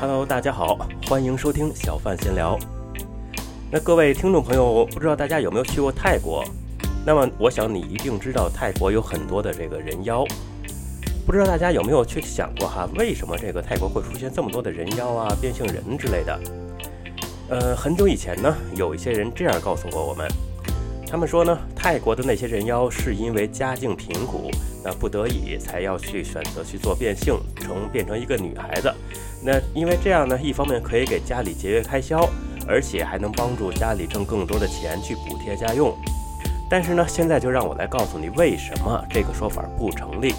Hello，大家好，欢迎收听小范闲聊。那各位听众朋友，不知道大家有没有去过泰国？那么我想你一定知道泰国有很多的这个人妖。不知道大家有没有去想过哈，为什么这个泰国会出现这么多的人妖啊、变性人之类的？呃，很久以前呢，有一些人这样告诉过我们，他们说呢，泰国的那些人妖是因为家境贫苦，那不得已才要去选择去做变性，成变成一个女孩子。那因为这样呢，一方面可以给家里节约开销，而且还能帮助家里挣更多的钱去补贴家用。但是呢，现在就让我来告诉你为什么这个说法不成立。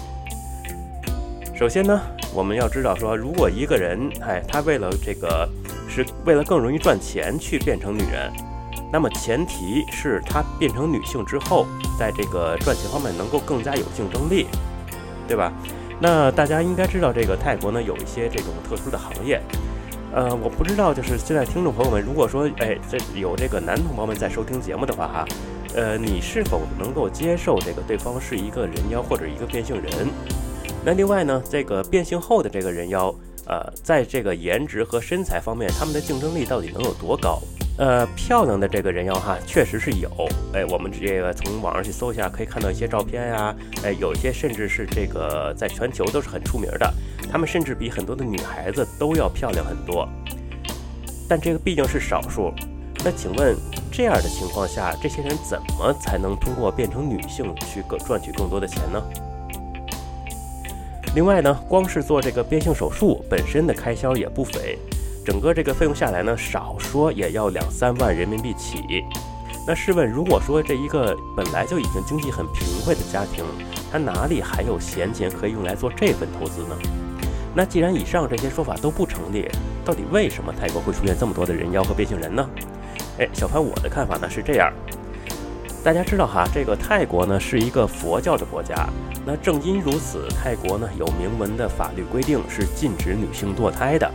首先呢，我们要知道说，如果一个人，哎，他为了这个是为了更容易赚钱去变成女人，那么前提是他变成女性之后，在这个赚钱方面能够更加有竞争力，对吧？那大家应该知道，这个泰国呢有一些这种特殊的行业，呃，我不知道，就是现在听众朋友们，如果说，哎，这有这个男同胞们在收听节目的话，哈，呃，你是否能够接受这个对方是一个人妖或者一个变性人？那另外呢，这个变性后的这个人妖，呃，在这个颜值和身材方面，他们的竞争力到底能有多高？呃，漂亮的这个人妖哈，确实是有。哎，我们这个从网上去搜一下，可以看到一些照片呀。哎，有一些甚至是这个在全球都是很出名的，他们甚至比很多的女孩子都要漂亮很多。但这个毕竟是少数。那请问，这样的情况下，这些人怎么才能通过变成女性去赚取更多的钱呢？另外呢，光是做这个变性手术本身的开销也不菲。整个这个费用下来呢，少说也要两三万人民币起。那试问，如果说这一个本来就已经经济很贫困的家庭，他哪里还有闲钱可以用来做这份投资呢？那既然以上这些说法都不成立，到底为什么泰国会出现这么多的人妖和变性人呢？哎，小潘，我的看法呢是这样。大家知道哈，这个泰国呢是一个佛教的国家，那正因如此，泰国呢有明文的法律规定是禁止女性堕胎的。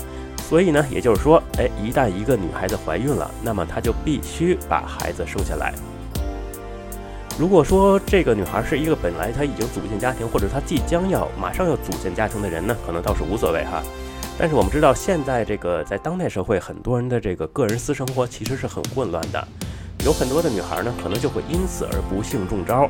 所以呢，也就是说，哎，一旦一个女孩子怀孕了，那么她就必须把孩子生下来。如果说这个女孩是一个本来她已经组建家庭，或者她即将要马上要组建家庭的人呢，可能倒是无所谓哈。但是我们知道，现在这个在当代社会，很多人的这个个人私生活其实是很混乱的，有很多的女孩呢，可能就会因此而不幸中招。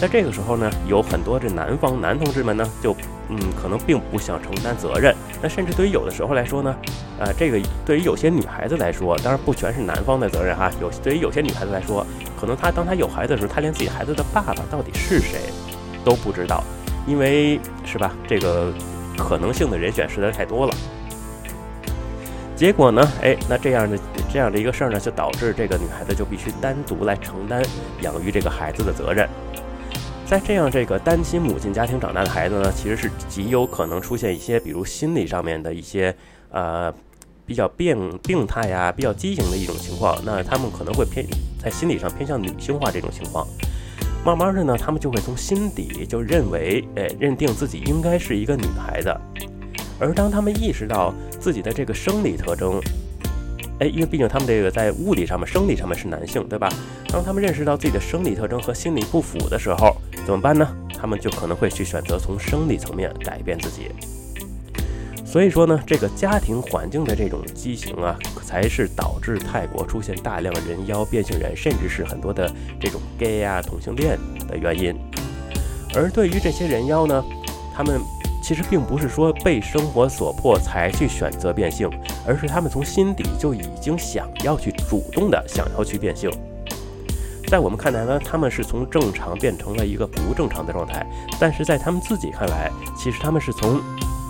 在这个时候呢，有很多这男方男同志们呢，就。嗯，可能并不想承担责任。那甚至对于有的时候来说呢，呃，这个对于有些女孩子来说，当然不全是男方的责任哈。有对于有些女孩子来说，可能她当她有孩子的时候，她连自己孩子的爸爸到底是谁都不知道，因为是吧？这个可能性的人选实在太多了。结果呢，哎，那这样的这样的一个事儿呢，就导致这个女孩子就必须单独来承担养育这个孩子的责任。在这样这个单亲母亲家庭长大的孩子呢，其实是极有可能出现一些，比如心理上面的一些呃比较病病态呀、比较畸形的一种情况。那他们可能会偏在心理上偏向女性化这种情况。慢慢的呢，他们就会从心底就认为，哎，认定自己应该是一个女孩子。而当他们意识到自己的这个生理特征，哎，因为毕竟他们这个在物理上面、生理上面是男性，对吧？当他们认识到自己的生理特征和心理不符的时候，怎么办呢？他们就可能会去选择从生理层面改变自己。所以说呢，这个家庭环境的这种畸形啊，才是导致泰国出现大量人妖、变性人，甚至是很多的这种 gay 啊、同性恋的原因。而对于这些人妖呢，他们。其实并不是说被生活所迫才去选择变性，而是他们从心底就已经想要去主动的想要去变性。在我们看来呢，他们是从正常变成了一个不正常的状态，但是在他们自己看来，其实他们是从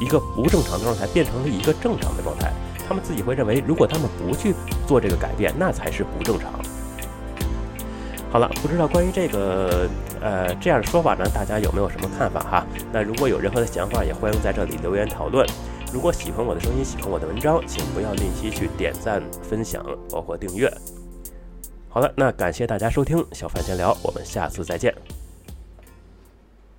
一个不正常的状态变成了一个正常的状态。他们自己会认为，如果他们不去做这个改变，那才是不正常。好了，不知道关于这个呃这样的说法呢，大家有没有什么看法哈？那如果有任何的想法，也欢迎在这里留言讨论。如果喜欢我的声音，喜欢我的文章，请不要吝惜去点赞、分享，包括订阅。好了，那感谢大家收听小范闲聊，我们下次再见。